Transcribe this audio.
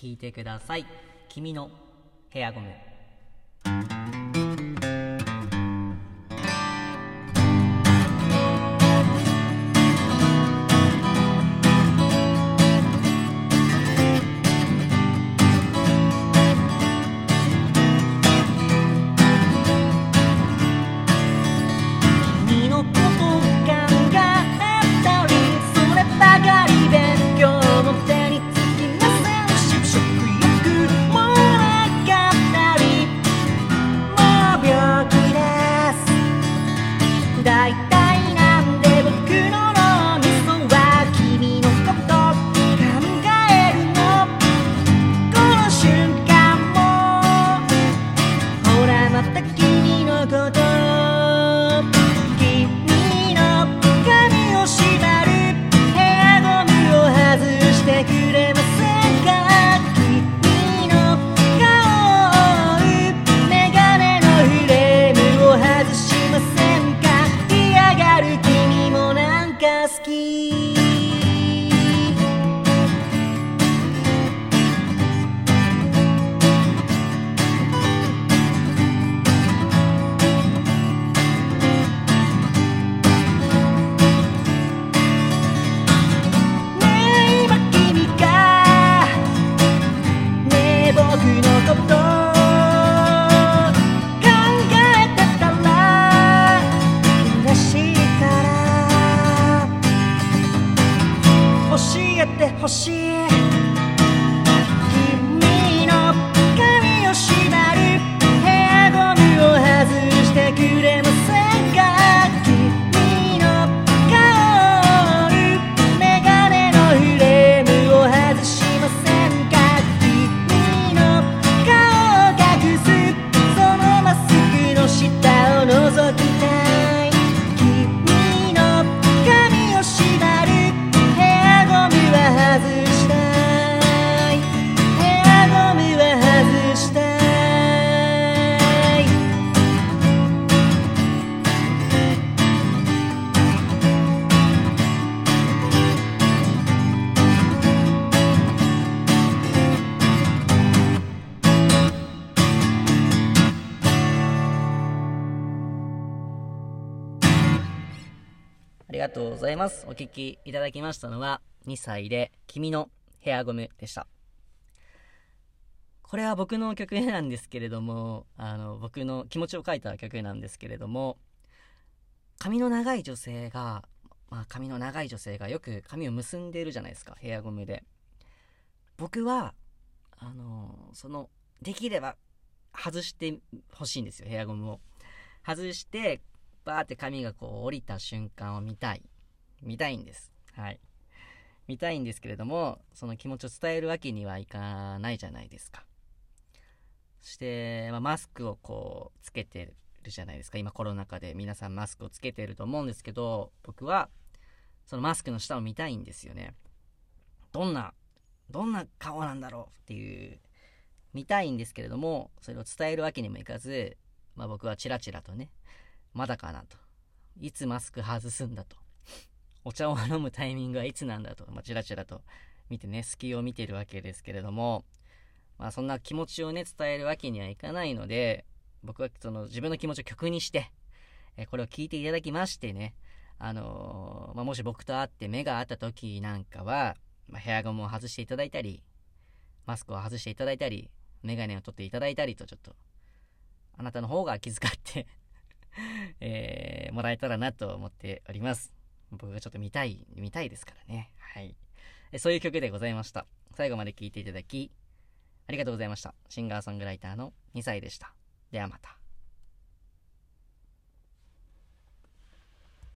聞いてください。君のヘアゴム。してがとうございます。お聞きいただきましたのは、2歳で君のヘアゴムでした。これは僕の曲なんですけれども、あの、僕の気持ちを書いた曲なんですけれども、髪の長い女性が、まあ髪の長い女性がよく髪を結んでいるじゃないですか、ヘアゴムで。僕は、あの、その、できれば外してほしいんですよ、ヘアゴムを。外して、バーって髪がこう降りた瞬間を見たい。見たいんです。はい。見たいんですけれども、その気持ちを伝えるわけにはいかないじゃないですか。そして、まあ、マスクをこう、つけてるじゃないですか。今コロナ禍で皆さんマスクをつけてると思うんですけど、僕は、そのマスクの下を見たいんですよね。どんな、どんな顔なんだろうっていう、見たいんですけれども、それを伝えるわけにもいかず、まあ僕はチラチラとね、まだかなと。いつマスク外すんだと。お茶を飲むタイミングはいつなんだと。まあ、チラチラと見てね、隙を見てるわけですけれども、まあそんな気持ちをね、伝えるわけにはいかないので、僕はその自分の気持ちを曲にして、えこれを聞いていただきましてね、あのーまあ、もし僕と会って目が合った時なんかは、まあ、ヘアゴムを外していただいたり、マスクを外していただいたり、メガネを取っていただいたりと、ちょっと、あなたの方が気遣って えーもらえたらなと思っております。僕がちょっと見たい、見たいですからね。はい。そういう曲でございました。最後まで聴いていただき、ありがとうございました。シンガーソングライターの2歳でした。ではまた。